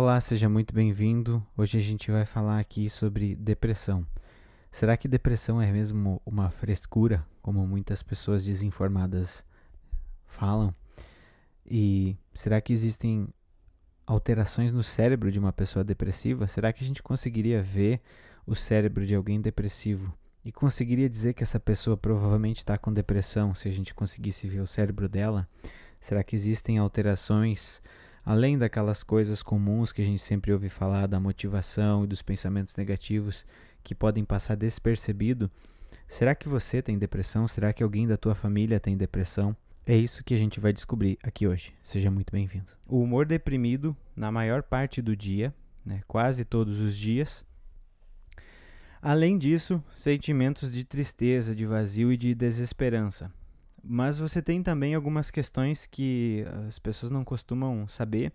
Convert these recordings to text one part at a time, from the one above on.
Olá, seja muito bem-vindo. Hoje a gente vai falar aqui sobre depressão. Será que depressão é mesmo uma frescura, como muitas pessoas desinformadas falam? E será que existem alterações no cérebro de uma pessoa depressiva? Será que a gente conseguiria ver o cérebro de alguém depressivo e conseguiria dizer que essa pessoa provavelmente está com depressão se a gente conseguisse ver o cérebro dela? Será que existem alterações além daquelas coisas comuns que a gente sempre ouve falar da motivação e dos pensamentos negativos que podem passar despercebido? Será que você tem depressão? Será que alguém da tua família tem depressão? É isso que a gente vai descobrir aqui hoje. Seja muito bem-vindo. O humor deprimido, na maior parte do dia, né, quase todos os dias. Além disso, sentimentos de tristeza, de vazio e de desesperança. Mas você tem também algumas questões que as pessoas não costumam saber,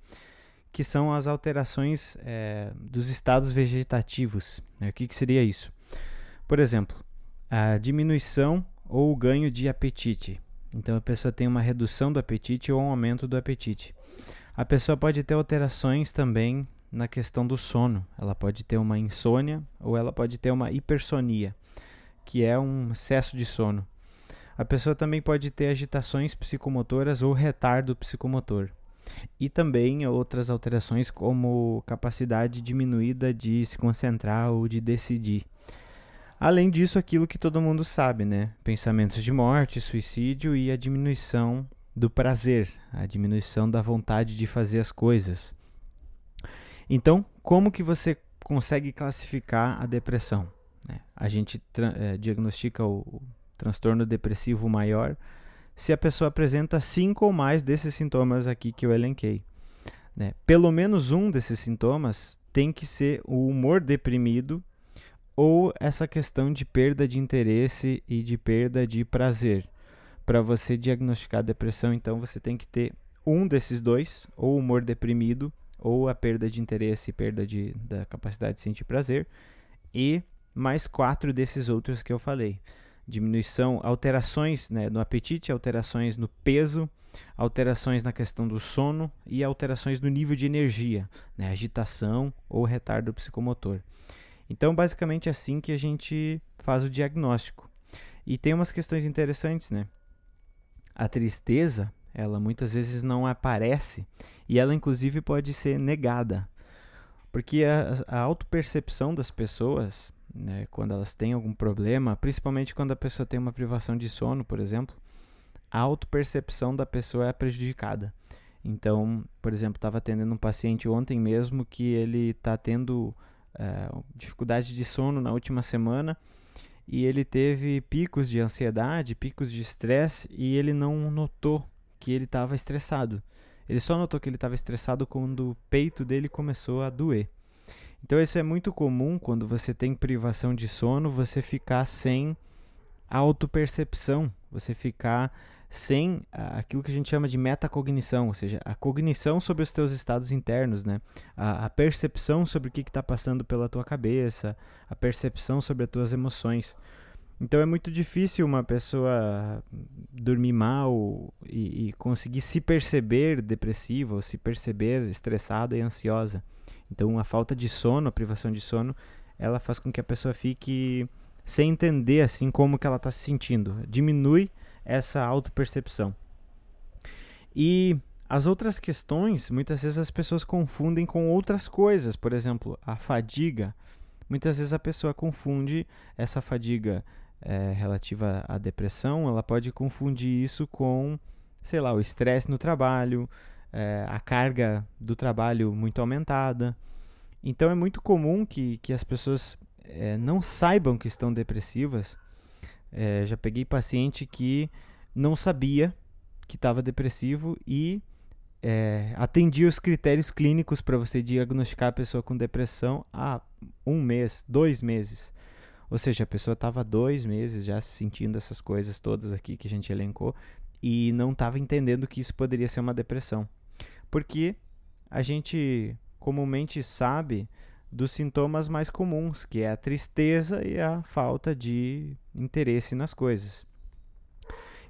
que são as alterações é, dos estados vegetativos. Né? O que, que seria isso? Por exemplo, a diminuição ou o ganho de apetite. Então a pessoa tem uma redução do apetite ou um aumento do apetite. A pessoa pode ter alterações também na questão do sono. Ela pode ter uma insônia ou ela pode ter uma hipersonia, que é um excesso de sono. A pessoa também pode ter agitações psicomotoras ou retardo psicomotor. E também outras alterações como capacidade diminuída de se concentrar ou de decidir. Além disso, aquilo que todo mundo sabe, né? Pensamentos de morte, suicídio e a diminuição do prazer, a diminuição da vontade de fazer as coisas. Então, como que você consegue classificar a depressão? Né? A gente é, diagnostica o transtorno depressivo maior, se a pessoa apresenta cinco ou mais desses sintomas aqui que eu elenquei. Né? Pelo menos um desses sintomas tem que ser o humor deprimido ou essa questão de perda de interesse e de perda de prazer. Para você diagnosticar depressão, então você tem que ter um desses dois, ou humor deprimido, ou a perda de interesse e perda de, da capacidade de sentir prazer, e mais quatro desses outros que eu falei diminuição, alterações né, no apetite, alterações no peso, alterações na questão do sono e alterações no nível de energia, né, agitação ou retardo psicomotor. Então, basicamente é assim que a gente faz o diagnóstico. E tem umas questões interessantes, né? A tristeza, ela muitas vezes não aparece e ela inclusive pode ser negada. Porque a, a autopercepção das pessoas né, quando elas têm algum problema, principalmente quando a pessoa tem uma privação de sono, por exemplo, a autopercepção da pessoa é prejudicada. Então, por exemplo, estava atendendo um paciente ontem mesmo que ele está tendo é, dificuldade de sono na última semana e ele teve picos de ansiedade, picos de estresse e ele não notou que ele estava estressado. Ele só notou que ele estava estressado quando o peito dele começou a doer. Então isso é muito comum quando você tem privação de sono, você ficar sem autopercepção, você ficar sem aquilo que a gente chama de metacognição, ou seja, a cognição sobre os teus estados internos, né? a, a percepção sobre o que está passando pela tua cabeça, a percepção sobre as tuas emoções. Então é muito difícil uma pessoa dormir mal e, e conseguir se perceber depressiva ou se perceber estressada e ansiosa. Então, a falta de sono, a privação de sono, ela faz com que a pessoa fique sem entender assim como que ela está se sentindo. Diminui essa autopercepção. E as outras questões, muitas vezes as pessoas confundem com outras coisas. Por exemplo, a fadiga. Muitas vezes a pessoa confunde essa fadiga é, relativa à depressão, ela pode confundir isso com, sei lá, o estresse no trabalho, é, a carga do trabalho muito aumentada. Então é muito comum que, que as pessoas é, não saibam que estão depressivas. É, já peguei paciente que não sabia que estava depressivo e é, atendia os critérios clínicos para você diagnosticar a pessoa com depressão há um mês, dois meses. Ou seja, a pessoa estava dois meses já sentindo essas coisas todas aqui que a gente elencou e não estava entendendo que isso poderia ser uma depressão. Porque a gente comumente sabe dos sintomas mais comuns, que é a tristeza e a falta de interesse nas coisas.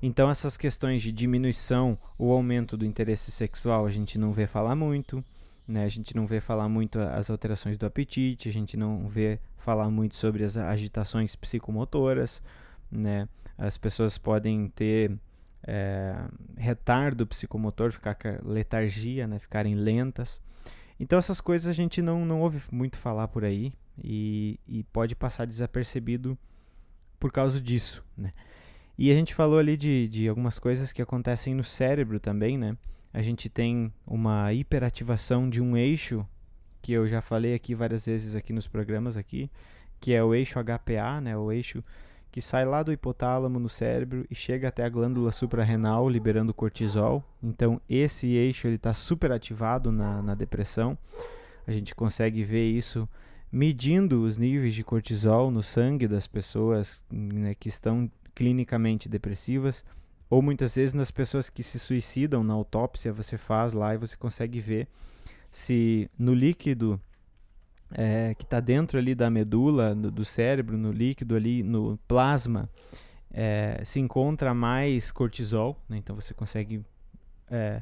Então, essas questões de diminuição ou aumento do interesse sexual a gente não vê falar muito. né? A gente não vê falar muito as alterações do apetite, a gente não vê falar muito sobre as agitações psicomotoras, né? As pessoas podem ter é, retardo psicomotor, ficar letargia, né? Ficarem lentas. Então essas coisas a gente não, não ouve muito falar por aí e, e pode passar desapercebido por causa disso, né? E a gente falou ali de, de algumas coisas que acontecem no cérebro também, né? A gente tem uma hiperativação de um eixo que eu já falei aqui várias vezes aqui nos programas aqui, que é o eixo HPA, né? O eixo que sai lá do hipotálamo no cérebro e chega até a glândula suprarrenal, liberando cortisol. Então esse eixo está superativado na, na depressão. A gente consegue ver isso medindo os níveis de cortisol no sangue das pessoas né, que estão clinicamente depressivas, ou muitas vezes nas pessoas que se suicidam na autópsia, você faz lá e você consegue ver se no líquido é, que está dentro ali da medula, do, do, cérebro, no líquido ali, no plasma, é, se encontra mais cortisol, né? então você consegue é,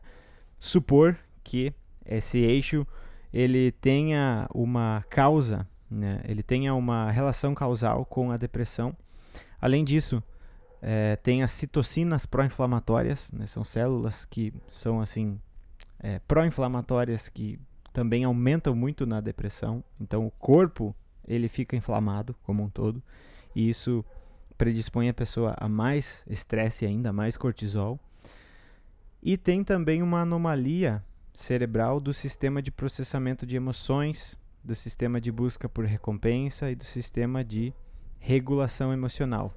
supor que esse eixo ele tenha uma causa, né? ele tenha uma relação causal com a depressão. Além disso, é, tem as citocinas pró-inflamatórias, né? são células que são assim é, pró-inflamatórias que também aumentam muito na depressão. Então o corpo ele fica inflamado como um todo e isso predispõe a pessoa a mais estresse ainda, mais cortisol. E tem também uma anomalia cerebral do sistema de processamento de emoções, do sistema de busca por recompensa e do sistema de regulação emocional.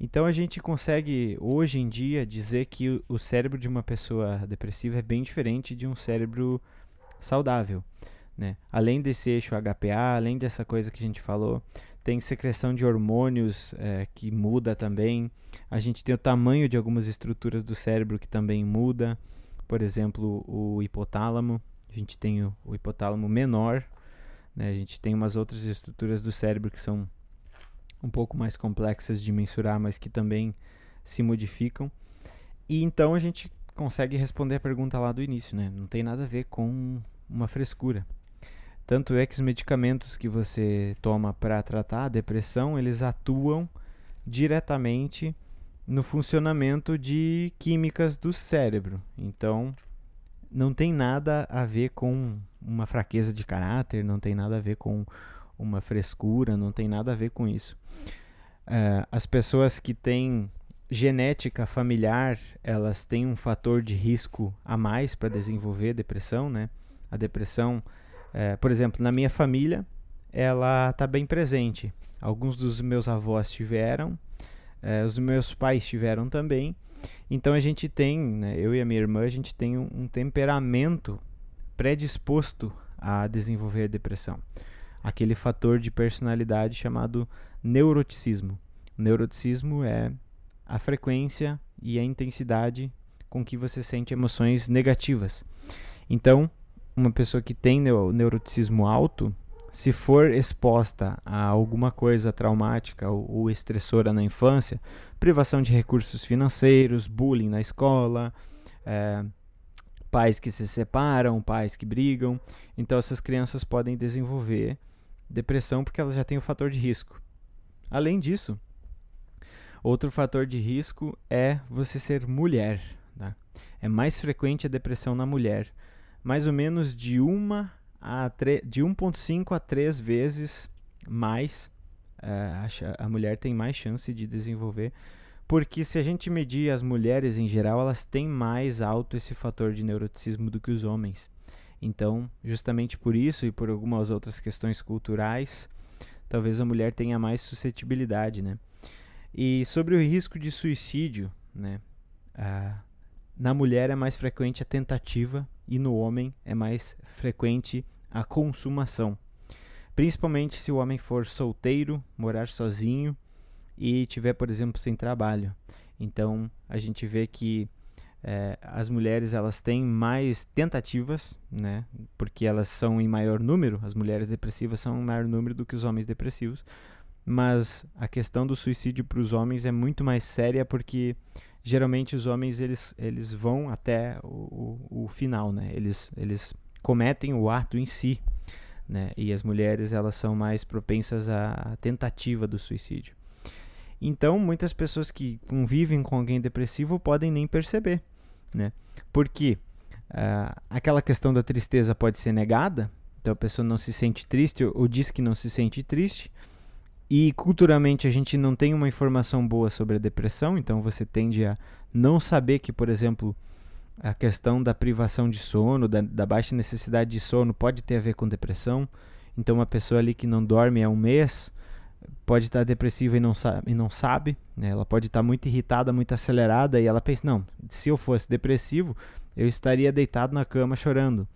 Então a gente consegue hoje em dia dizer que o cérebro de uma pessoa depressiva é bem diferente de um cérebro saudável. Né? Além desse eixo HPA, além dessa coisa que a gente falou, tem secreção de hormônios é, que muda também. A gente tem o tamanho de algumas estruturas do cérebro que também muda. Por exemplo, o hipotálamo. A gente tem o, o hipotálamo menor. Né? A gente tem umas outras estruturas do cérebro que são um pouco mais complexas de mensurar, mas que também se modificam. E então a gente consegue responder a pergunta lá do início, né? Não tem nada a ver com uma frescura. Tanto é que os medicamentos que você toma para tratar a depressão, eles atuam diretamente no funcionamento de químicas do cérebro. Então, não tem nada a ver com uma fraqueza de caráter, não tem nada a ver com uma frescura, não tem nada a ver com isso. Uh, as pessoas que têm genética familiar, elas têm um fator de risco a mais para desenvolver depressão, né? A depressão, uh, por exemplo, na minha família, ela está bem presente. Alguns dos meus avós tiveram, uh, os meus pais tiveram também. Então a gente tem, né, eu e a minha irmã, a gente tem um, um temperamento predisposto a desenvolver depressão aquele fator de personalidade chamado neuroticismo. O neuroticismo é a frequência e a intensidade com que você sente emoções negativas. Então, uma pessoa que tem neuroticismo alto, se for exposta a alguma coisa traumática ou, ou estressora na infância, privação de recursos financeiros, bullying na escola, é, pais que se separam, pais que brigam, então essas crianças podem desenvolver depressão porque elas já têm o fator de risco. Além disso, outro fator de risco é você ser mulher. Tá? É mais frequente a depressão na mulher, mais ou menos de uma a de 1,5 a 3 vezes mais uh, a, a mulher tem mais chance de desenvolver porque se a gente medir as mulheres em geral, elas têm mais alto esse fator de neuroticismo do que os homens. Então, justamente por isso e por algumas outras questões culturais, talvez a mulher tenha mais suscetibilidade, né? E sobre o risco de suicídio, né? Ah, na mulher é mais frequente a tentativa e no homem é mais frequente a consumação. Principalmente se o homem for solteiro, morar sozinho e tiver, por exemplo, sem trabalho. Então, a gente vê que é, as mulheres elas têm mais tentativas, né? Porque elas são em maior número. As mulheres depressivas são em maior número do que os homens depressivos. Mas a questão do suicídio para os homens é muito mais séria porque geralmente os homens eles, eles vão até o, o, o, final, né? Eles, eles cometem o ato em si, né? E as mulheres elas são mais propensas à tentativa do suicídio. Então, muitas pessoas que convivem com alguém depressivo podem nem perceber, né? Porque uh, aquela questão da tristeza pode ser negada, então a pessoa não se sente triste ou, ou diz que não se sente triste, e culturalmente a gente não tem uma informação boa sobre a depressão, então você tende a não saber que, por exemplo, a questão da privação de sono, da, da, baixa necessidade de sono, pode ter a ver com depressão. Então, uma pessoa ali que não dorme há um mês pode estar depressiva e não, sabe, e não sabe. Né? Ela pode estar muito irritada, muito acelerada e ela pensa: não, se eu fosse depressivo, eu estaria deitado na cama chorando.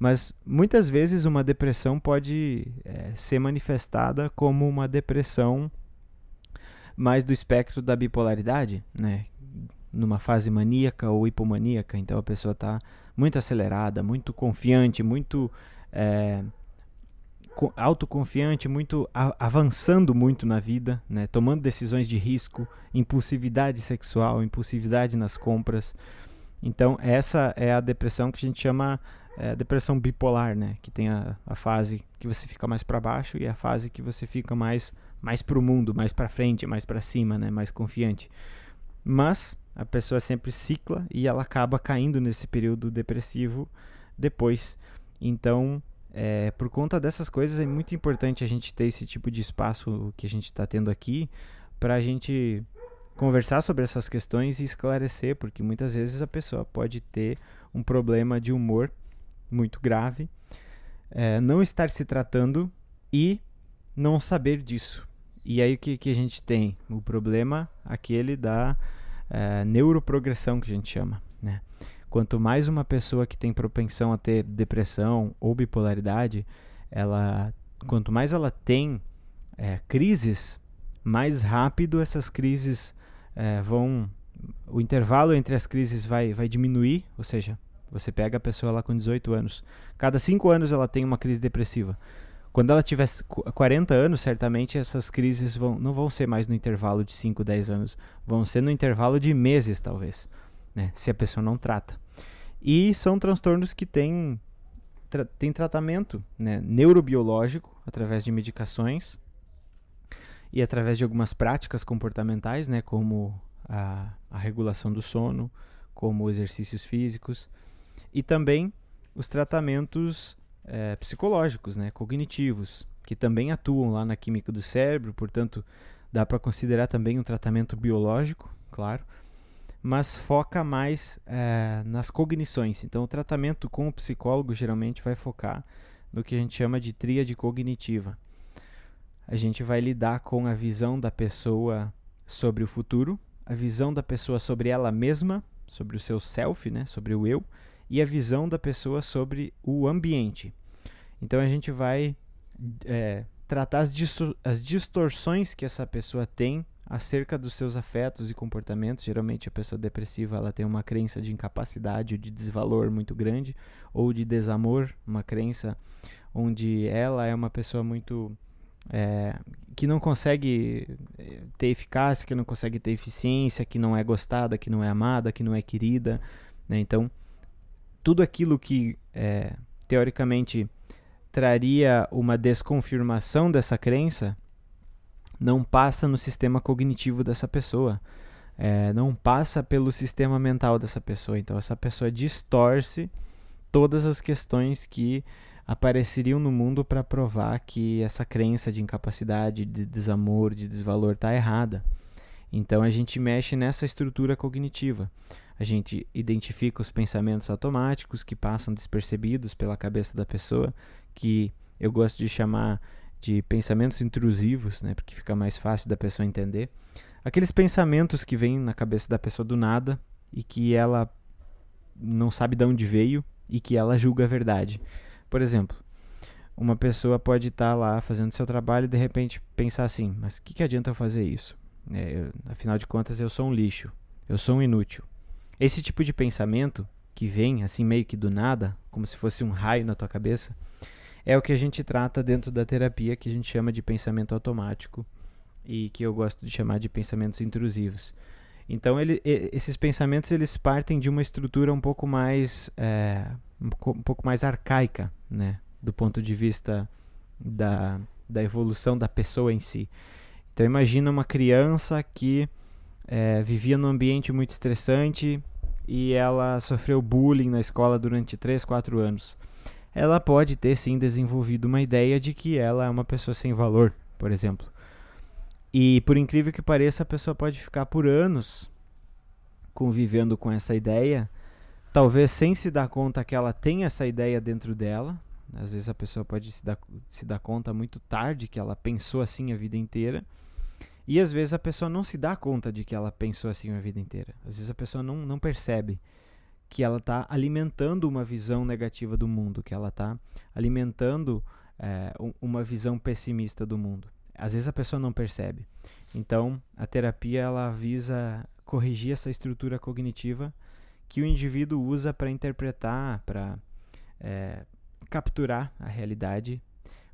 Mas muitas vezes uma depressão pode é, ser manifestada como uma depressão mais do espectro da bipolaridade, né? numa fase maníaca ou hipomaníaca, então a pessoa está muito acelerada, muito confiante, muito é, autoconfiante, muito avançando muito na vida, né? tomando decisões de risco, impulsividade sexual, impulsividade nas compras. Então essa é a depressão que a gente chama é, depressão bipolar, né? Que tem a, a fase que você fica mais para baixo e a fase que você fica mais mais para o mundo, mais para frente, mais para cima, né? Mais confiante. Mas a pessoa sempre cicla e ela acaba caindo nesse período depressivo depois. Então, é, por conta dessas coisas, é muito importante a gente ter esse tipo de espaço que a gente está tendo aqui para a gente conversar sobre essas questões e esclarecer, porque muitas vezes a pessoa pode ter um problema de humor muito grave, é, não estar se tratando e não saber disso. E aí o que, que a gente tem? O problema aquele da é, neuroprogressão que a gente chama. Né? Quanto mais uma pessoa que tem propensão a ter depressão ou bipolaridade, ela, quanto mais ela tem é, crises, mais rápido essas crises é, vão. O intervalo entre as crises vai, vai diminuir, ou seja, você pega a pessoa lá com 18 anos, cada 5 anos ela tem uma crise depressiva. Quando ela tiver 40 anos, certamente essas crises vão, não vão ser mais no intervalo de 5, 10 anos, vão ser no intervalo de meses, talvez, né, se a pessoa não trata. E são transtornos que têm, tra têm tratamento né, neurobiológico através de medicações e através de algumas práticas comportamentais, né, como a, a regulação do sono, como exercícios físicos, e também os tratamentos é, psicológicos, né, cognitivos, que também atuam lá na química do cérebro, portanto, dá para considerar também um tratamento biológico, claro, mas foca mais é, nas cognições. Então, o tratamento com o psicólogo geralmente vai focar no que a gente chama de tríade cognitiva. A gente vai lidar com a visão da pessoa sobre o futuro, a visão da pessoa sobre ela mesma, sobre o seu self, né, sobre o eu, e a visão da pessoa sobre o ambiente. Então a gente vai é, tratar as, as distorções que essa pessoa tem acerca dos seus afetos e comportamentos. Geralmente a pessoa depressiva ela tem uma crença de incapacidade ou de desvalor muito grande, ou de desamor, uma crença onde ela é uma pessoa muito é, que não consegue é, ter eficácia, que não consegue ter eficiência, que não é gostada, que não é amada, que não é querida. Né? Então tudo aquilo que é, teoricamente traria uma desconfirmação dessa crença não passa no sistema cognitivo dessa pessoa, é, não passa pelo sistema mental dessa pessoa. Então, essa pessoa distorce todas as questões que apareceriam no mundo para provar que essa crença de incapacidade, de desamor, de desvalor está errada. Então, a gente mexe nessa estrutura cognitiva. A gente identifica os pensamentos automáticos que passam despercebidos pela cabeça da pessoa, que eu gosto de chamar de pensamentos intrusivos, né, porque fica mais fácil da pessoa entender. Aqueles pensamentos que vêm na cabeça da pessoa do nada e que ela não sabe de onde veio e que ela julga a verdade. Por exemplo, uma pessoa pode estar tá lá fazendo seu trabalho e de repente pensar assim: mas o que, que adianta eu fazer isso? É, eu, afinal de contas, eu sou um lixo, eu sou um inútil. Esse tipo de pensamento que vem assim meio que do nada, como se fosse um raio na tua cabeça, é o que a gente trata dentro da terapia que a gente chama de pensamento automático e que eu gosto de chamar de pensamentos intrusivos. Então ele, esses pensamentos eles partem de uma estrutura um pouco mais é, um pouco mais arcaica, né? Do ponto de vista da, da evolução da pessoa em si. Então imagina uma criança que é, vivia num ambiente muito estressante e ela sofreu bullying na escola durante 3, 4 anos. Ela pode ter sim desenvolvido uma ideia de que ela é uma pessoa sem valor, por exemplo. E por incrível que pareça, a pessoa pode ficar por anos convivendo com essa ideia, talvez sem se dar conta que ela tem essa ideia dentro dela. Às vezes a pessoa pode se dar, se dar conta muito tarde que ela pensou assim a vida inteira. E às vezes a pessoa não se dá conta de que ela pensou assim a vida inteira. Às vezes a pessoa não, não percebe que ela está alimentando uma visão negativa do mundo, que ela está alimentando é, uma visão pessimista do mundo. Às vezes a pessoa não percebe. Então, a terapia ela visa corrigir essa estrutura cognitiva que o indivíduo usa para interpretar, para é, capturar a realidade,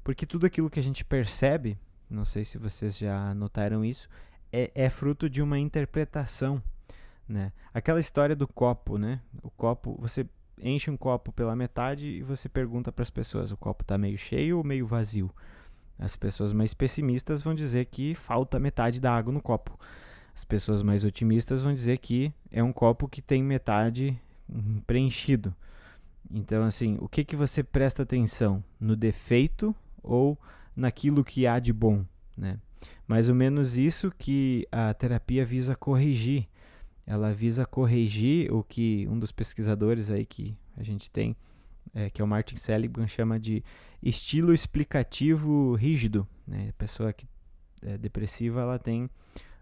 porque tudo aquilo que a gente percebe, não sei se vocês já notaram isso, é, é fruto de uma interpretação, né? Aquela história do copo, né? O copo, você enche um copo pela metade e você pergunta para as pessoas, o copo está meio cheio ou meio vazio? As pessoas mais pessimistas vão dizer que falta metade da água no copo. As pessoas mais otimistas vão dizer que é um copo que tem metade hum, preenchido. Então, assim, o que, que você presta atenção? No defeito ou naquilo que há de bom? Né? Mais ou menos isso que a terapia visa corrigir. Ela visa corrigir o que um dos pesquisadores aí que a gente tem, é, que é o Martin Seligman, chama de estilo explicativo rígido. Né? A pessoa que é depressiva ela tem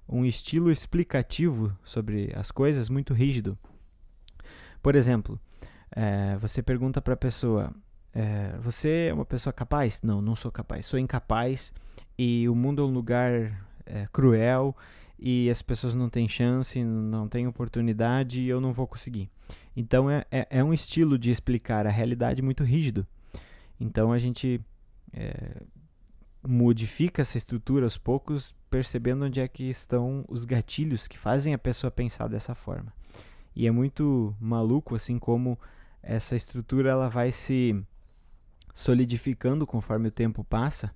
um estilo explicativo sobre as coisas muito rígido. Por exemplo, é, você pergunta para a pessoa: é, Você é uma pessoa capaz? Não, não sou capaz. Sou incapaz e o mundo é um lugar é, cruel e as pessoas não têm chance, não têm oportunidade e eu não vou conseguir. Então é, é, é um estilo de explicar a realidade muito rígido. Então a gente é, modifica essa estrutura aos poucos, percebendo onde é que estão os gatilhos que fazem a pessoa pensar dessa forma. E é muito maluco assim como essa estrutura ela vai se solidificando conforme o tempo passa.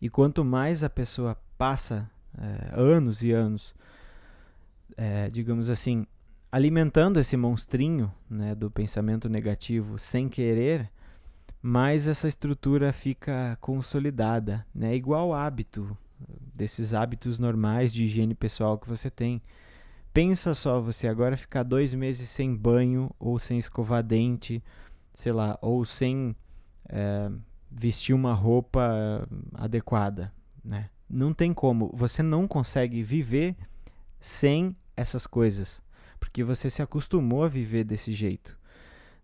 E quanto mais a pessoa passa é, anos e anos, é, digamos assim, alimentando esse monstrinho né, do pensamento negativo sem querer, mais essa estrutura fica consolidada, né? Igual hábito desses hábitos normais de higiene pessoal que você tem. Pensa só, você agora ficar dois meses sem banho ou sem escovar dente, sei lá, ou sem é, vestir uma roupa adequada, né? Não tem como. Você não consegue viver sem essas coisas, porque você se acostumou a viver desse jeito.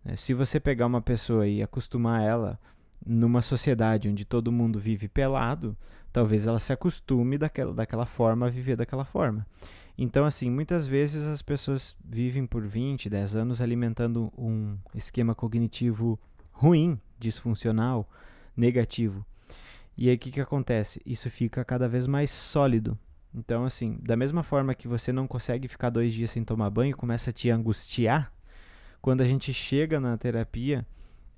Né? Se você pegar uma pessoa e acostumar ela numa sociedade onde todo mundo vive pelado, talvez ela se acostume daquela, daquela forma a viver daquela forma. Então, assim, muitas vezes as pessoas vivem por 20, 10 anos alimentando um esquema cognitivo ruim, disfuncional, negativo. E aí o que, que acontece? Isso fica cada vez mais sólido. Então, assim, da mesma forma que você não consegue ficar dois dias sem tomar banho, começa a te angustiar, quando a gente chega na terapia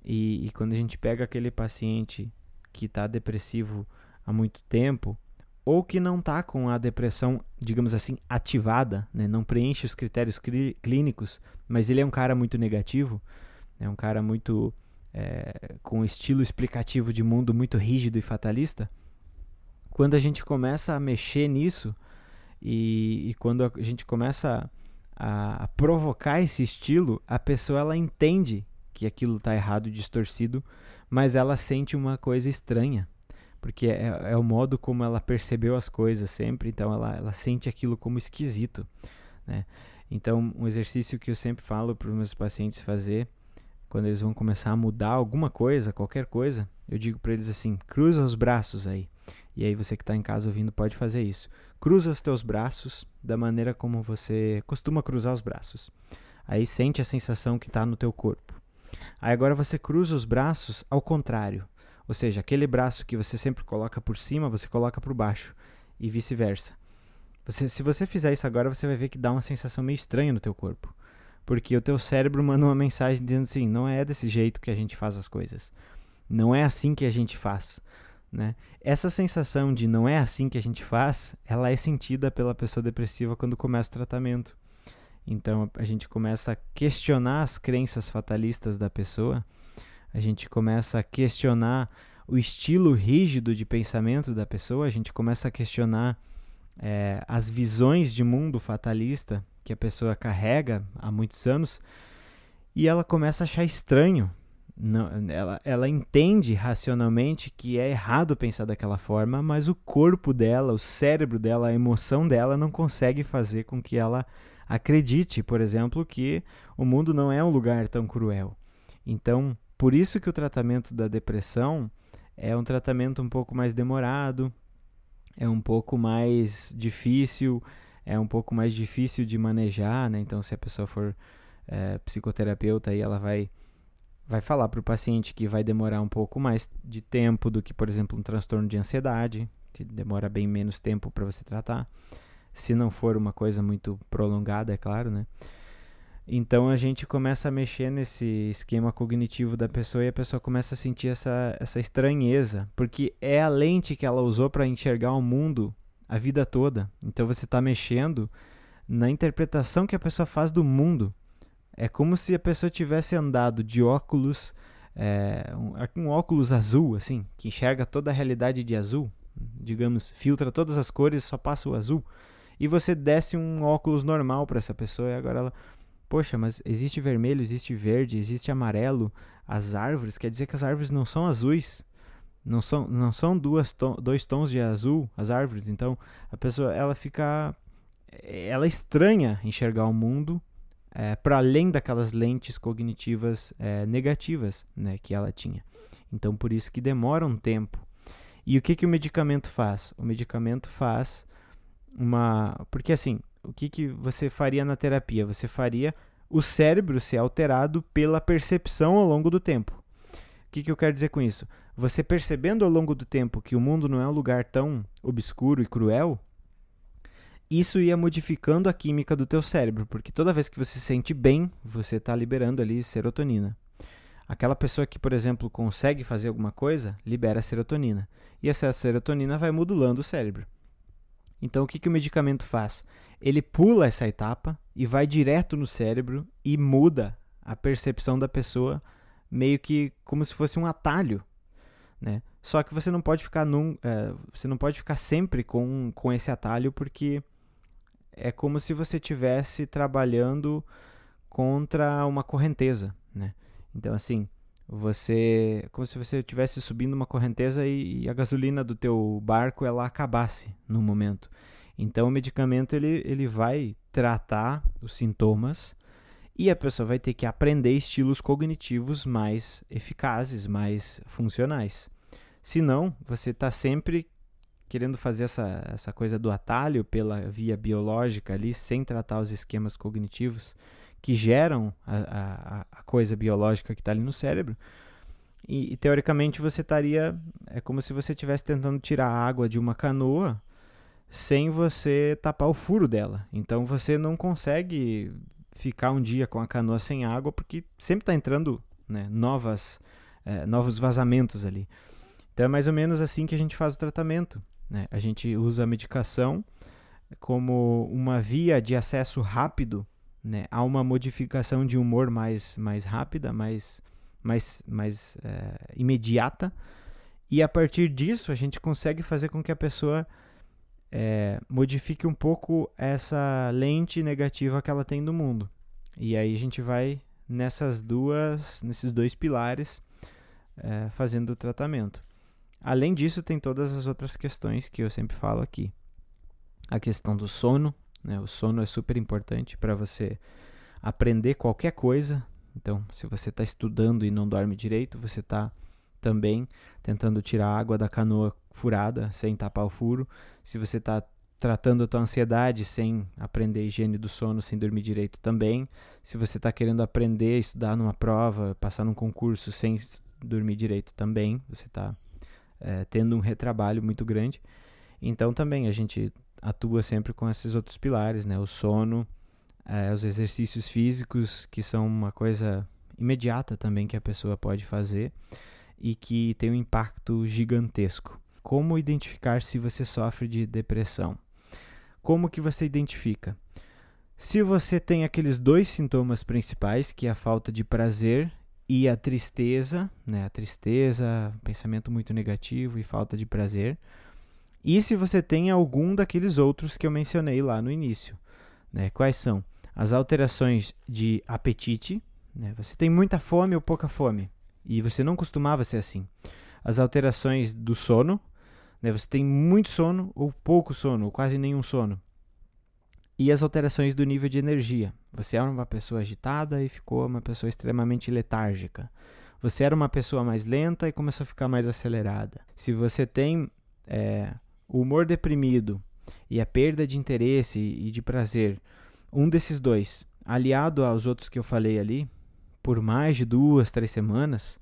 e, e quando a gente pega aquele paciente que está depressivo há muito tempo, ou que não está com a depressão, digamos assim, ativada, né? não preenche os critérios clínicos, mas ele é um cara muito negativo, é um cara muito é, com um estilo explicativo de mundo muito rígido e fatalista. Quando a gente começa a mexer nisso e, e quando a gente começa a, a provocar esse estilo, a pessoa ela entende que aquilo está errado, distorcido, mas ela sente uma coisa estranha, porque é, é, o modo como ela percebeu as coisas sempre, então ela, ela sente aquilo como esquisito. Né? Então, um exercício que eu sempre falo para os meus pacientes fazer, quando eles vão começar a mudar alguma coisa, qualquer coisa, eu digo para eles assim: cruza os braços aí. E aí você que está em casa ouvindo pode fazer isso. Cruza os teus braços da maneira como você costuma cruzar os braços. Aí sente a sensação que está no teu corpo. Aí agora você cruza os braços ao contrário. Ou seja, aquele braço que você sempre coloca por cima, você coloca por baixo. E vice-versa. Você, se você fizer isso agora, você vai ver que dá uma sensação meio estranha no teu corpo. porque o teu cérebro manda uma mensagem dizendo assim: não é desse jeito que a gente faz as coisas. Não é assim que a gente faz. Né? Essa sensação de não é assim que a gente faz, ela é sentida pela pessoa depressiva quando começa o tratamento. Então a gente começa a questionar as crenças fatalistas da pessoa, a gente começa a questionar o estilo rígido de pensamento da pessoa, a gente começa a questionar é, as visões de mundo fatalista que a pessoa carrega há muitos anos e ela começa a achar estranho não, ela, ela entende racionalmente que é errado pensar daquela forma, mas o corpo dela, o cérebro dela, a emoção dela não consegue fazer com que ela acredite, por exemplo, que o mundo não é um lugar tão cruel. Então, por isso que o tratamento da depressão é um tratamento um pouco mais demorado, é um pouco mais difícil, é um pouco mais difícil de manejar, né? Então, se a pessoa for é, psicoterapeuta, aí ela vai vai falar para o paciente que vai demorar um pouco mais de tempo do que, por exemplo, um transtorno de ansiedade, que demora bem menos tempo para você tratar, se não for uma coisa muito prolongada, é claro, né? Então a gente começa a mexer nesse esquema cognitivo da pessoa e a pessoa começa a sentir essa, essa estranheza, porque é a lente que ela usou para enxergar o mundo a vida toda. Então você está mexendo na interpretação que a pessoa faz do mundo. É como se a pessoa tivesse andado de óculos, é, um, um óculos azul, assim, que enxerga toda a realidade de azul, digamos, filtra todas as cores, só passa o azul. E você desse um óculos normal para essa pessoa e agora ela, poxa, mas existe vermelho, existe verde, existe amarelo, as árvores, quer dizer que as árvores não são azuis, não são, não são duas dois tons de azul as árvores. Então a pessoa ela fica, ela estranha enxergar o mundo é, para além daquelas lentes cognitivas é, negativas né, que ela tinha. Então, por isso que demora um tempo. E o que, que o medicamento faz? O medicamento faz uma. Porque assim, o que, que você faria na terapia? Você faria o cérebro ser alterado pela percepção ao longo do tempo. O que, que eu quero dizer com isso? Você percebendo ao longo do tempo que o mundo não é um lugar tão obscuro e cruel, isso ia modificando a química do teu cérebro, porque toda vez que você se sente bem, você está liberando ali serotonina. Aquela pessoa que, por exemplo, consegue fazer alguma coisa, libera serotonina. E essa serotonina vai modulando o cérebro. Então, o que, que o medicamento faz? Ele pula essa etapa e vai direto no cérebro e muda a percepção da pessoa, meio que como se fosse um atalho. Né? Só que você não pode ficar num, é, você não pode ficar sempre com, com esse atalho, porque é como se você estivesse trabalhando contra uma correnteza, né? Então, assim, você... como se você estivesse subindo uma correnteza e, e, a gasolina do teu barco, ela acabasse no momento. Então, o medicamento, ele, ele vai tratar os sintomas e a pessoa vai ter que aprender estilos cognitivos mais eficazes, mais funcionais. Senão, você está sempre querendo fazer essa, essa coisa do atalho pela via biológica ali, sem tratar os esquemas cognitivos que geram a, a, a coisa biológica que está ali no cérebro. E, e, teoricamente você estaria. É como se você estivesse tentando tirar água de uma canoa sem você tapar o furo dela. Então você não consegue ficar um dia com a canoa sem água porque sempre está entrando né, novas, é, novos vazamentos ali. Então é mais ou menos assim que a gente faz o tratamento. Né? A gente usa a medicação como uma via de acesso rápido né, a uma modificação de humor mais, mais rápida, mais, mais, mais é, imediata. E a partir disso, a gente consegue fazer com que a pessoa é, modifique um pouco essa lente negativa que ela tem do mundo. E aí a gente vai nessas duas, nesses dois pilares é, fazendo o tratamento. Além disso, tem todas as outras questões que eu sempre falo aqui. A questão do sono, né? O sono é super importante para você aprender qualquer coisa. Então, se você está estudando e não dorme direito, você está também tentando tirar a água da canoa furada sem tapar o furo. Se você está tratando a tua ansiedade sem aprender higiene do sono, sem dormir direito também. Se você está querendo aprender estudar numa prova, passar num concurso sem dormir direito também, você está é, tendo um retrabalho muito grande. Então também a gente atua sempre com esses outros pilares, né? O sono, é, os exercícios físicos, que são uma coisa imediata também que a pessoa pode fazer e que tem um impacto gigantesco. Como identificar se você sofre de depressão? Como que você identifica? Se você tem aqueles dois sintomas principais, que é a falta de prazer e a tristeza, né? A tristeza, pensamento muito negativo e falta de prazer. E se você tem algum daqueles outros que eu mencionei lá no início, né? Quais são? As alterações de apetite, né? Você tem muita fome ou pouca fome, e você não costumava ser assim. As alterações do sono, né? Você tem muito sono ou pouco sono, ou quase nenhum sono. E as alterações do nível de energia. Você era uma pessoa agitada e ficou uma pessoa extremamente letárgica. Você era uma pessoa mais lenta e começou a ficar mais acelerada. Se você tem é, o humor deprimido e a perda de interesse e de prazer, um desses dois, aliado aos outros que eu falei ali, por mais de duas, três semanas,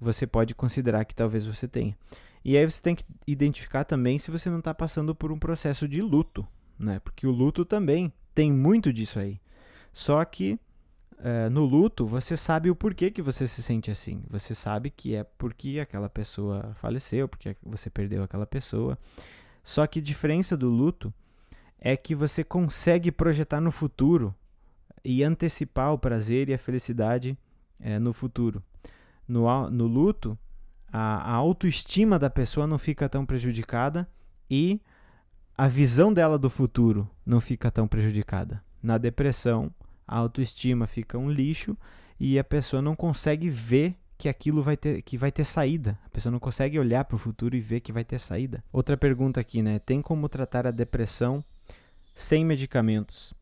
você pode considerar que talvez você tenha. E aí você tem que identificar também se você não está passando por um processo de luto, né? Porque o luto também tem muito disso aí. Só que é, no luto você sabe o porquê que você se sente assim. Você sabe que é porque aquela pessoa faleceu, porque você perdeu aquela pessoa. Só que a diferença do luto é que você consegue projetar no futuro e antecipar o prazer e a felicidade é, no futuro. No, no luto, a, a autoestima da pessoa não fica tão prejudicada e a visão dela do futuro não fica tão prejudicada. Na depressão, a autoestima fica um lixo e a pessoa não consegue ver que aquilo vai ter, que vai ter saída. A pessoa não consegue olhar para o futuro e ver que vai ter saída. Outra pergunta aqui, né? Tem como tratar a depressão sem medicamentos?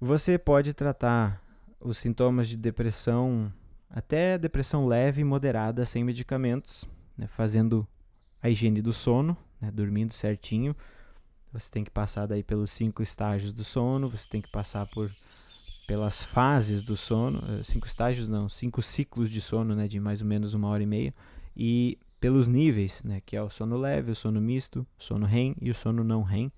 Você pode tratar os sintomas de depressão até depressão leve e moderada sem medicamentos, né, fazendo a higiene do sono, né, dormindo certinho. Você tem que passar daí pelos cinco estágios do sono, você tem que passar por pelas fases do sono, eh, cinco estágios não, cinco ciclos de sono, né, de mais ou menos uma hora e meia, e pelos níveis, né, que é o sono leve, o sono misto, o sono REM e o sono não REM.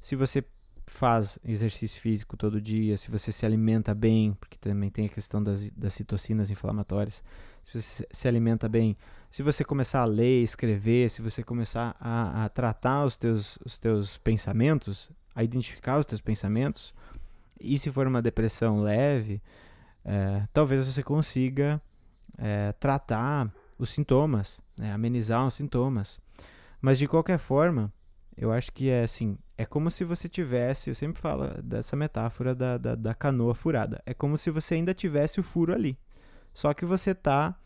Se você faz exercício físico todo dia, se você se alimenta bem, porque também tem a questão das, das citocinas inflamatórias, se você se alimenta bem, se você começar a ler, escrever, se você começar a, a tratar os teus, os teus pensamentos, a identificar os teus pensamentos, e se for uma depressão leve, é, talvez você consiga é, tratar os sintomas, né, amenizar os sintomas. Mas de qualquer forma, eu acho que é assim, é como se você tivesse, eu sempre falo dessa metáfora da, da, da canoa furada. É como se você ainda tivesse o furo ali. Só que você está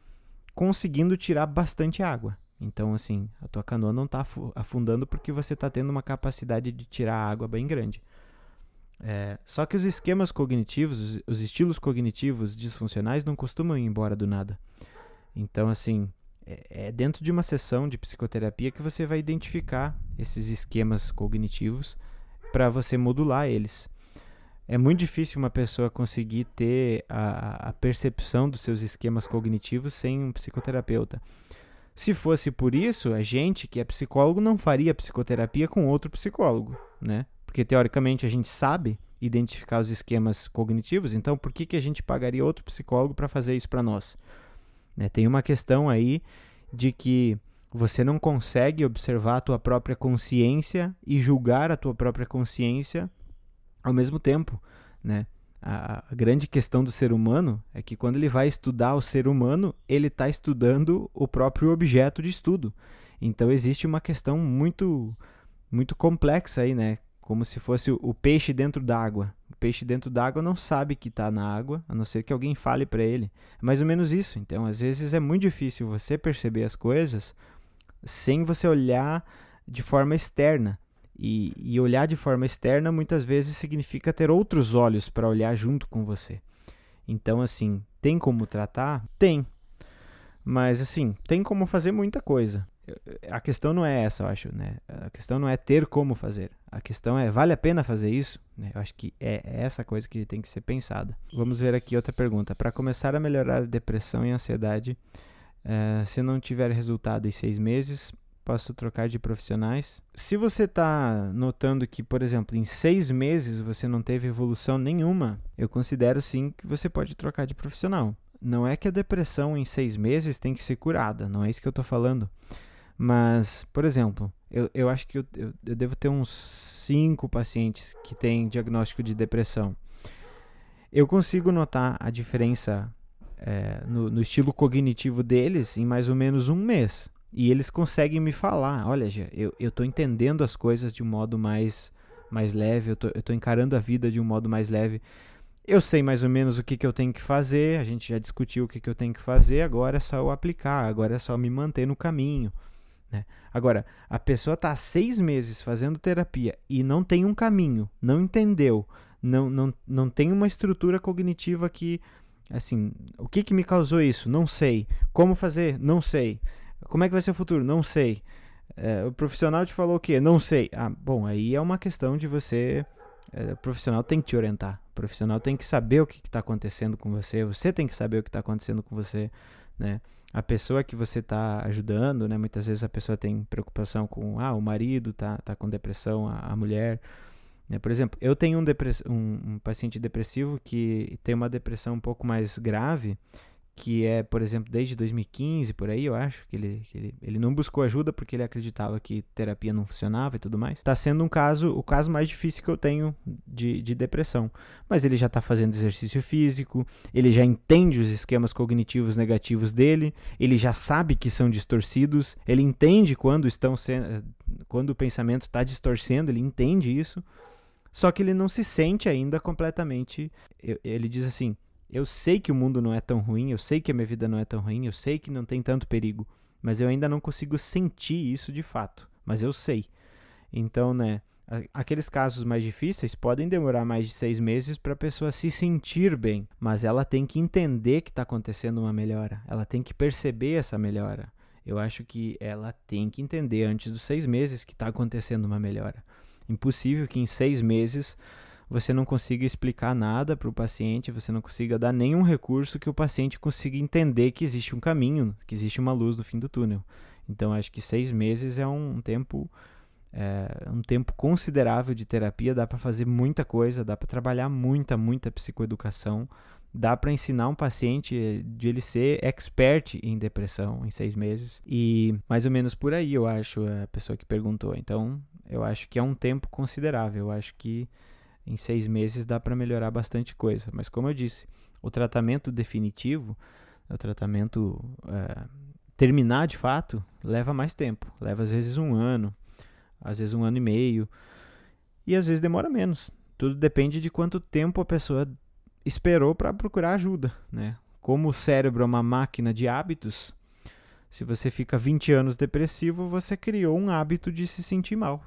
conseguindo tirar bastante água. Então, assim, a tua canoa não está afundando porque você está tendo uma capacidade de tirar água bem grande. É, só que os esquemas cognitivos, os, os estilos cognitivos disfuncionais não costumam ir embora do nada. Então, assim, é, é dentro de uma sessão de psicoterapia que você vai identificar esses esquemas cognitivos para você modular eles. É muito difícil uma pessoa conseguir ter a, a percepção dos seus esquemas cognitivos sem um psicoterapeuta. Se fosse por isso, a gente que é psicólogo não faria psicoterapia com outro psicólogo, né? Porque teoricamente a gente sabe identificar os esquemas cognitivos, então por que, que a gente pagaria outro psicólogo para fazer isso para nós? Né? Tem uma questão aí de que você não consegue observar a tua própria consciência e julgar a tua própria consciência ao mesmo tempo, né? A, grande questão do ser humano é que quando ele vai estudar o ser humano, ele está estudando o próprio objeto de estudo. Então existe uma questão muito muito complexa aí, né? Como se fosse o, o peixe dentro d'água peixe dentro d'água não sabe que está na água, a não ser que alguém fale para ele. É mais ou menos isso. Então, às vezes é muito difícil você perceber as coisas sem você olhar de forma externa. E, e olhar de forma externa muitas vezes significa ter outros olhos para olhar junto com você. Então, assim, tem como tratar? Tem. Mas, assim, tem como fazer muita coisa a questão não é essa, eu acho, né? A questão não é ter como fazer. A questão é, vale a pena fazer isso? Né? Eu acho que é, é essa coisa que tem que ser pensada. Vamos ver aqui outra pergunta. Para começar a melhorar a depressão e ansiedade, uh, se não tiver resultado em seis meses, posso trocar de profissionais. Se você está notando que, por exemplo, em seis meses você não teve evolução nenhuma, eu considero sim que você pode trocar de profissional. Não é que a depressão em seis meses tem que ser curada, não é isso que eu estou falando. Mas, por exemplo, eu, eu acho que eu, eu, eu devo ter uns cinco pacientes que têm diagnóstico de depressão. Eu consigo notar a diferença é, no, no, estilo cognitivo deles em mais ou menos um mês. E eles conseguem me falar: olha, eu, eu tô entendendo as coisas de um modo mais, mais leve, eu tô encarando a vida de um modo mais leve. Eu sei mais ou menos o que, que eu tenho que fazer, a gente já discutiu o que, que eu tenho que fazer, agora é só eu aplicar, agora é só me manter no caminho. Né? Agora, a pessoa está seis meses fazendo terapia e não tem um caminho, não entendeu, não, não, não tem uma estrutura cognitiva que, assim, o que, que me causou isso? Não sei. Como fazer? Não sei. Como é que vai ser o futuro? Não sei. É, o profissional te falou o quê? Não sei. Ah, bom, aí é uma questão de você. É, o profissional tem que te orientar. O profissional tem que saber o que está acontecendo com você. Você tem que saber o que está acontecendo com você, né? A pessoa que você está ajudando, né? Muitas vezes a pessoa tem preocupação com, ah, o marido tá, tá com depressão, a, a mulher. Né? Por exemplo, eu tenho um, um, um paciente depressivo que tem uma depressão um pouco mais grave que é, por exemplo, desde 2015, por aí, eu acho, que ele, que ele, ele não buscou ajuda porque ele acreditava que terapia não funcionava e tudo mais. Está sendo um caso, o caso mais difícil que eu tenho de, de depressão. Mas ele já está fazendo exercício físico, ele já entende os esquemas cognitivos negativos dele, ele já sabe que são distorcidos, ele entende quando estão sendo, quando o pensamento está distorcendo, ele entende isso. Só que ele não se sente ainda completamente. Ele diz assim: eu sei que o mundo não é tão ruim, eu sei que a minha vida não é tão ruim, eu sei que não tem tanto perigo, mas eu ainda não consigo sentir isso de fato, mas eu sei. Então, né, aqueles casos mais difíceis podem demorar mais de seis meses para a pessoa se sentir bem, mas ela tem que entender que está acontecendo uma melhora, ela tem que perceber essa melhora. Eu acho que ela tem que entender antes dos seis meses que está acontecendo uma melhora. Impossível que em seis meses você não consiga explicar nada para o paciente, você não consiga dar nenhum recurso que o paciente consiga entender que existe um caminho, que existe uma luz no fim do túnel. Então, acho que seis meses é um tempo é, um tempo considerável de terapia, dá para fazer muita coisa, dá para trabalhar muita, muita psicoeducação, dá para ensinar um paciente de ele ser expert em depressão em seis meses e mais ou menos por aí eu acho a pessoa que perguntou. Então, eu acho que é um tempo considerável. Eu acho que em seis meses dá para melhorar bastante coisa. Mas como eu disse, o tratamento definitivo, o tratamento é, terminar de fato, leva mais tempo. Leva às vezes um ano, às vezes um ano e meio, e às vezes demora menos. Tudo depende de quanto tempo a pessoa esperou para procurar ajuda, né? Como o cérebro é uma máquina de hábitos, se você fica 20 anos depressivo, você criou um hábito de se sentir mal.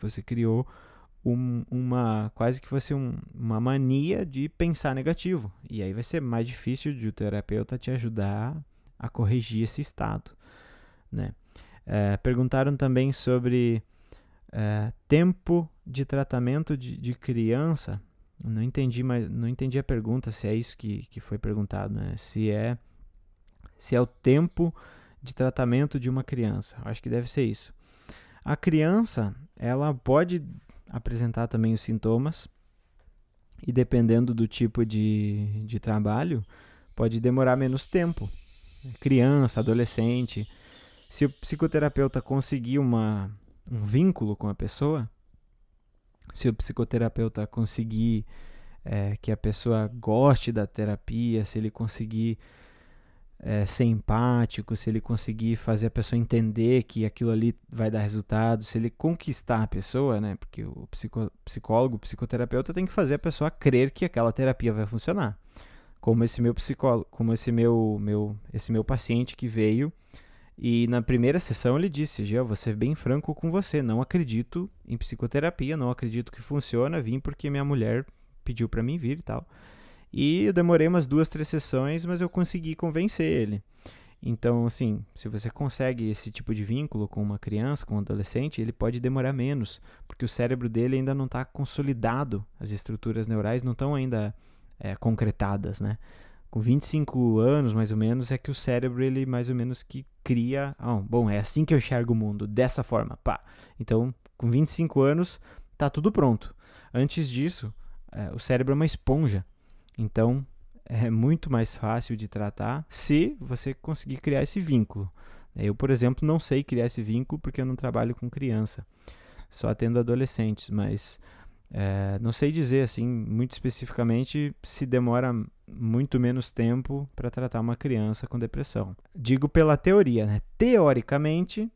Você criou um, uma quase que fosse um, uma mania de pensar negativo. E aí vai ser mais difícil de o terapeuta te ajudar a corrigir esse estado. Né? É, perguntaram também sobre é, tempo de tratamento de, de, criança. Não entendi, mas não entendi a pergunta se é isso que, que foi perguntado, né? Se é se é o tempo de tratamento de uma criança. Acho que deve ser isso. A criança, ela pode apresentar também os sintomas. E dependendo do tipo de, de trabalho, pode demorar menos tempo. Criança, adolescente. Se o psicoterapeuta conseguir uma, um vínculo com a pessoa, se o psicoterapeuta conseguir é, que a pessoa goste da terapia, se ele conseguir é, ser empático, se ele conseguir fazer a pessoa entender que aquilo ali vai dar resultado, se ele conquistar a pessoa, né? Porque o psico, psicólogo, o psicoterapeuta tem que fazer a pessoa crer que aquela terapia vai funcionar. Como esse meu psicólogo, como esse meu, meu, esse meu paciente que veio e na primeira sessão ele disse: Gil, vou ser bem franco com você, não acredito em psicoterapia, não acredito que funciona, vim porque minha mulher pediu para mim vir e tal. E eu demorei umas duas, três sessões, mas eu consegui convencer ele. Então, assim, se você consegue esse tipo de vínculo com uma criança, com um adolescente, ele pode demorar menos, porque o cérebro dele ainda não está consolidado, as estruturas neurais não estão ainda é, concretadas, né? Com 25 anos, mais ou menos, é que o cérebro, ele mais ou menos que cria... Ah, bom, é assim que eu enxergo o mundo, dessa forma, pá. Então, com 25 anos, tá tudo pronto. Antes disso, é, o cérebro é uma esponja. Então, é muito mais fácil de tratar se você conseguir criar esse vínculo. Eu, por exemplo, não sei criar esse vínculo porque eu não trabalho com criança, só atendo adolescentes, mas é, não sei dizer assim muito especificamente se demora muito menos tempo para tratar uma criança com depressão. Digo pela teoria, né? Teoricamente,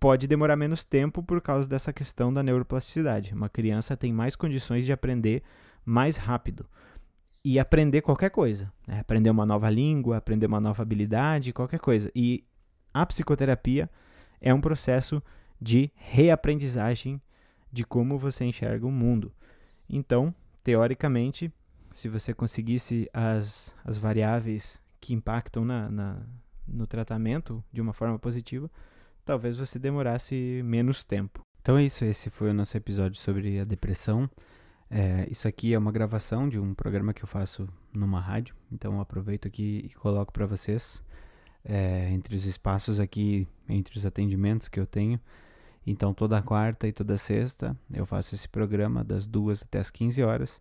pode demorar menos tempo por causa dessa questão da neuroplasticidade. Uma criança tem mais condições de aprender mais rápido e aprender qualquer coisa, né? aprender uma nova língua, aprender uma nova habilidade, qualquer coisa. E a psicoterapia é um processo de reaprendizagem de como você enxerga o mundo. Então, teoricamente, se você conseguisse as, as variáveis que impactam na, na, no tratamento de uma forma positiva, talvez você demorasse menos tempo. Então é isso, esse foi o nosso episódio sobre a depressão. É, isso aqui é uma gravação de um programa que eu faço numa rádio, então aproveito aqui e coloco para vocês é, entre os espaços aqui, entre os atendimentos que eu tenho. Então toda quarta e toda sexta eu faço esse programa das duas até as 15 horas.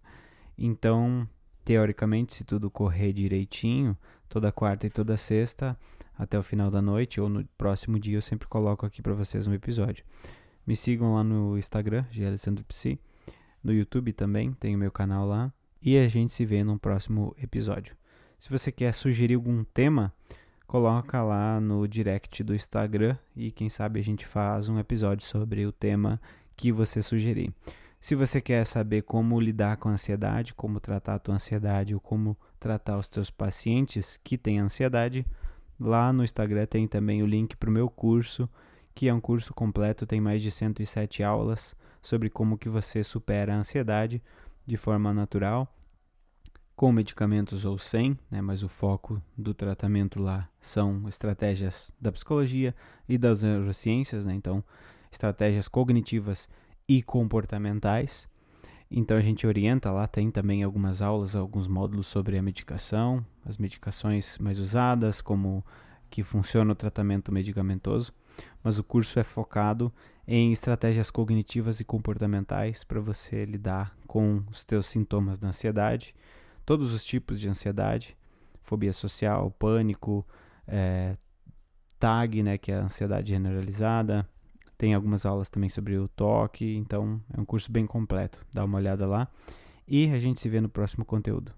Então, teoricamente, se tudo correr direitinho, toda quarta e toda sexta até o final da noite ou no próximo dia eu sempre coloco aqui para vocês um episódio. Me sigam lá no Instagram, Psi no YouTube também, tem o meu canal lá. E a gente se vê no próximo episódio. Se você quer sugerir algum tema, coloca lá no direct do Instagram e quem sabe a gente faz um episódio sobre o tema que você sugerir. Se você quer saber como lidar com a ansiedade, como tratar a tua ansiedade ou como tratar os teus pacientes que têm ansiedade, lá no Instagram tem também o link para o meu curso, que é um curso completo, tem mais de 107 aulas sobre como que você supera a ansiedade de forma natural, com medicamentos ou sem, né, mas o foco do tratamento lá são estratégias da psicologia e das neurociências, né, então estratégias cognitivas e comportamentais. Então a gente orienta lá, tem também algumas aulas, alguns módulos sobre a medicação, as medicações mais usadas, como que funciona o tratamento medicamentoso, mas o curso é focado em estratégias cognitivas e comportamentais para você lidar com os teus sintomas da ansiedade, todos os tipos de ansiedade, fobia social, pânico, é, TAG, né, que é a ansiedade generalizada. Tem algumas aulas também sobre o toque, então é um curso bem completo. Dá uma olhada lá e a gente se vê no próximo conteúdo.